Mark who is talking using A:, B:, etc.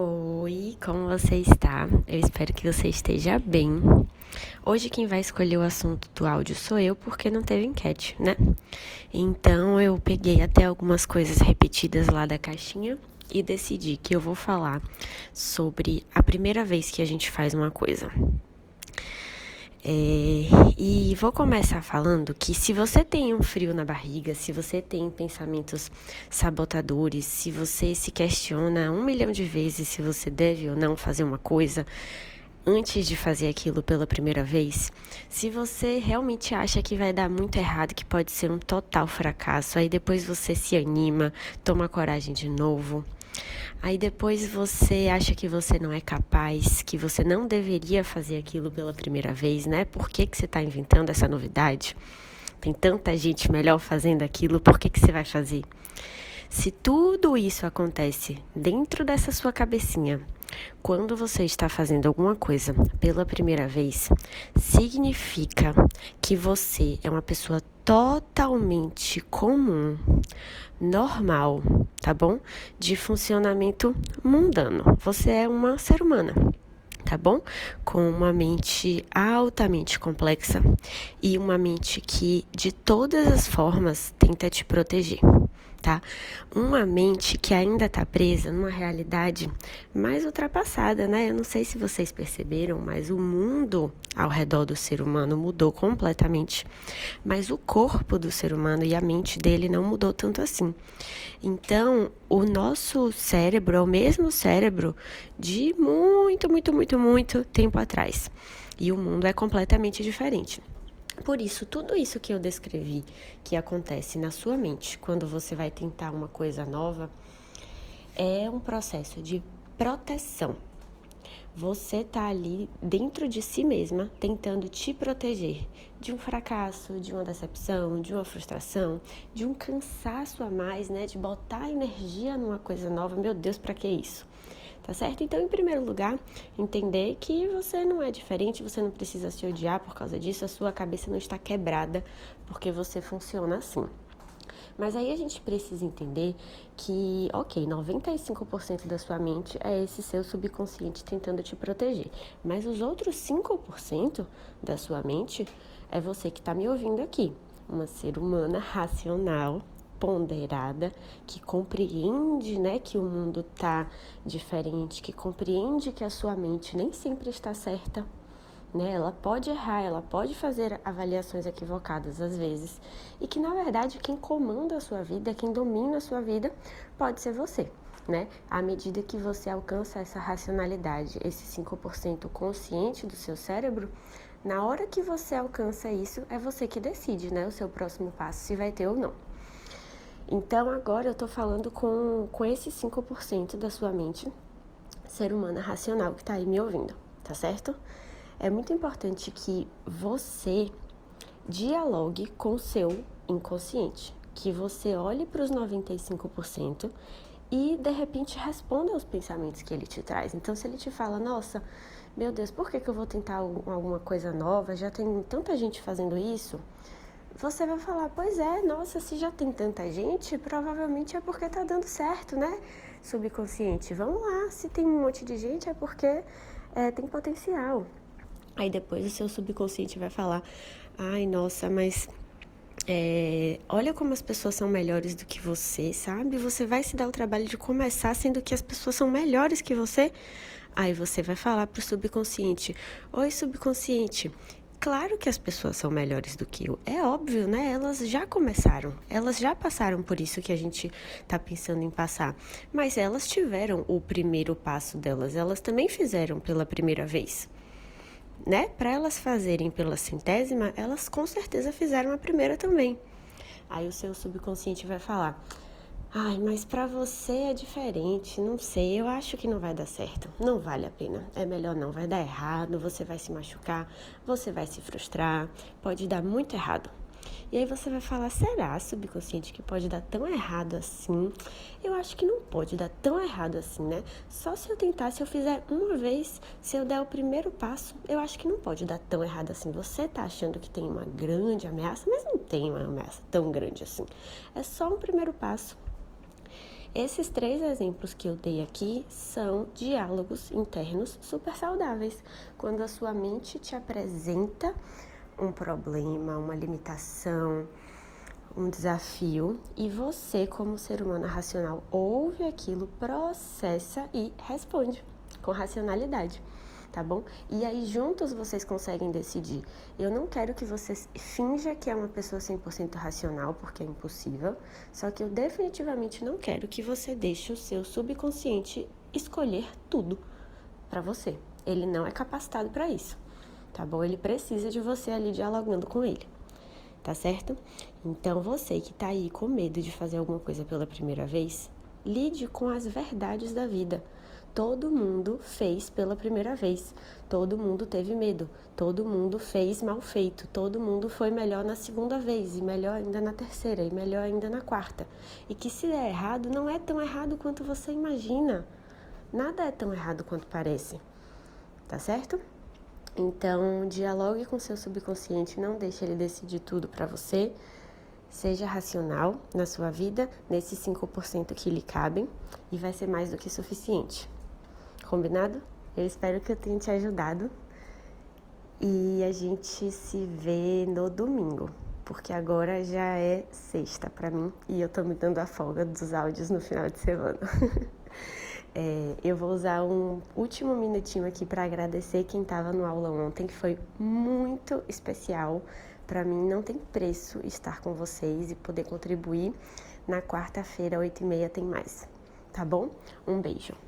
A: Oi, como você está? Eu espero que você esteja bem. Hoje quem vai escolher o assunto do áudio sou eu, porque não teve enquete, né? Então eu peguei até algumas coisas repetidas lá da caixinha e decidi que eu vou falar sobre a primeira vez que a gente faz uma coisa. É, e vou começar falando que se você tem um frio na barriga, se você tem pensamentos sabotadores, se você se questiona um milhão de vezes se você deve ou não fazer uma coisa antes de fazer aquilo pela primeira vez, se você realmente acha que vai dar muito errado, que pode ser um total fracasso, aí depois você se anima, toma coragem de novo Aí depois você acha que você não é capaz, que você não deveria fazer aquilo pela primeira vez, né? Por que, que você está inventando essa novidade? Tem tanta gente melhor fazendo aquilo, por que, que você vai fazer? Se tudo isso acontece dentro dessa sua cabecinha, quando você está fazendo alguma coisa pela primeira vez, significa que você é uma pessoa totalmente comum, normal, tá bom? De funcionamento mundano. Você é uma ser humana tá bom? Com uma mente altamente complexa e uma mente que, de todas as formas, tenta te proteger tá? Uma mente que ainda está presa numa realidade mais ultrapassada, né? Eu não sei se vocês perceberam, mas o mundo ao redor do ser humano mudou completamente, mas o corpo do ser humano e a mente dele não mudou tanto assim. Então, o nosso cérebro é o mesmo cérebro de muito, muito, muito, muito tempo atrás. E o mundo é completamente diferente. Por isso, tudo isso que eu descrevi que acontece na sua mente quando você vai tentar uma coisa nova é um processo de proteção. Você tá ali dentro de si mesma tentando te proteger de um fracasso, de uma decepção, de uma frustração, de um cansaço a mais, né, de botar energia numa coisa nova. Meu Deus, para que isso? Tá certo? Então, em primeiro lugar, entender que você não é diferente, você não precisa se odiar por causa disso, a sua cabeça não está quebrada porque você funciona assim. Mas aí a gente precisa entender que, ok, 95% da sua mente é esse seu subconsciente tentando te proteger. Mas os outros 5% da sua mente é você que está me ouvindo aqui. Uma ser humana racional, ponderada, que compreende, né, que o mundo tá diferente, que compreende que a sua mente nem sempre está certa, né? Ela pode errar, ela pode fazer avaliações equivocadas às vezes, e que na verdade quem comanda a sua vida, quem domina a sua vida, pode ser você. Né? À medida que você alcança essa racionalidade, esse 5% consciente do seu cérebro, na hora que você alcança isso, é você que decide, né? O seu próximo passo, se vai ter ou não. Então agora eu tô falando com, com esse 5% da sua mente ser humana racional que tá aí me ouvindo, tá certo? É muito importante que você dialogue com o seu inconsciente, que você olhe para os 95% e de repente responda aos pensamentos que ele te traz. Então, se ele te fala, nossa, meu Deus, por que, que eu vou tentar alguma coisa nova? Já tem tanta gente fazendo isso você vai falar, pois é, nossa, se já tem tanta gente, provavelmente é porque tá dando certo, né? Subconsciente, vamos lá, se tem um monte de gente é porque é, tem potencial. Aí depois o seu subconsciente vai falar, ai, nossa, mas é, olha como as pessoas são melhores do que você, sabe? Você vai se dar o trabalho de começar sendo que as pessoas são melhores que você. Aí você vai falar pro subconsciente: Oi, subconsciente, Claro que as pessoas são melhores do que eu. É óbvio, né? Elas já começaram. Elas já passaram por isso que a gente tá pensando em passar. Mas elas tiveram o primeiro passo delas. Elas também fizeram pela primeira vez. Né? Para elas fazerem pela centésima, elas com certeza fizeram a primeira também. Aí o seu subconsciente vai falar: Ai, mas para você é diferente, não sei, eu acho que não vai dar certo. Não vale a pena. É melhor não, vai dar errado, você vai se machucar, você vai se frustrar, pode dar muito errado. E aí você vai falar: será, subconsciente, que pode dar tão errado assim? Eu acho que não pode dar tão errado assim, né? Só se eu tentar, se eu fizer uma vez, se eu der o primeiro passo, eu acho que não pode dar tão errado assim. Você tá achando que tem uma grande ameaça, mas não tem uma ameaça tão grande assim. É só um primeiro passo Esses três exemplos que eu dei aqui são diálogos internos super saudáveis. Quando a sua mente te apresenta um problema, uma limitação, um desafio e você, como ser humano racional, ouve aquilo, processa e responde com racionalidade, tá bom? E aí juntos vocês conseguem decidir. Eu não quero que você finja que é uma pessoa 100% racional, porque é impossível, só que eu definitivamente não quero que você deixe o seu subconsciente escolher tudo para você. Ele não é capacitado para isso, tá bom? Ele precisa de você ali dialogando com ele tá certo? Então você que tá aí com medo de fazer alguma coisa pela primeira vez, lide com as verdades da vida. Todo mundo fez pela primeira vez, todo mundo teve medo, todo mundo fez mal feito, todo mundo foi melhor na segunda vez, e melhor ainda na terceira, e melhor ainda na quarta. E que se der errado, não é tão errado quanto você imagina. Nada é tão errado quanto parece, tá certo? Então, dialogue com seu subconsciente, não deixe ele decidir tudo para você. Seja racional na sua vida, nesses 5% que lhe cabem, e vai ser mais do que suficiente. Combinado? Eu espero que eu tenha te ajudado. E a gente se vê no domingo, porque agora já é sexta para mim e eu tô me dando a folga dos áudios no final de semana. É, eu vou usar um último minutinho aqui para agradecer quem estava no aula ontem, que foi muito especial. Para mim, não tem preço estar com vocês e poder contribuir. Na quarta-feira, 8h30, tem mais. Tá bom? Um beijo.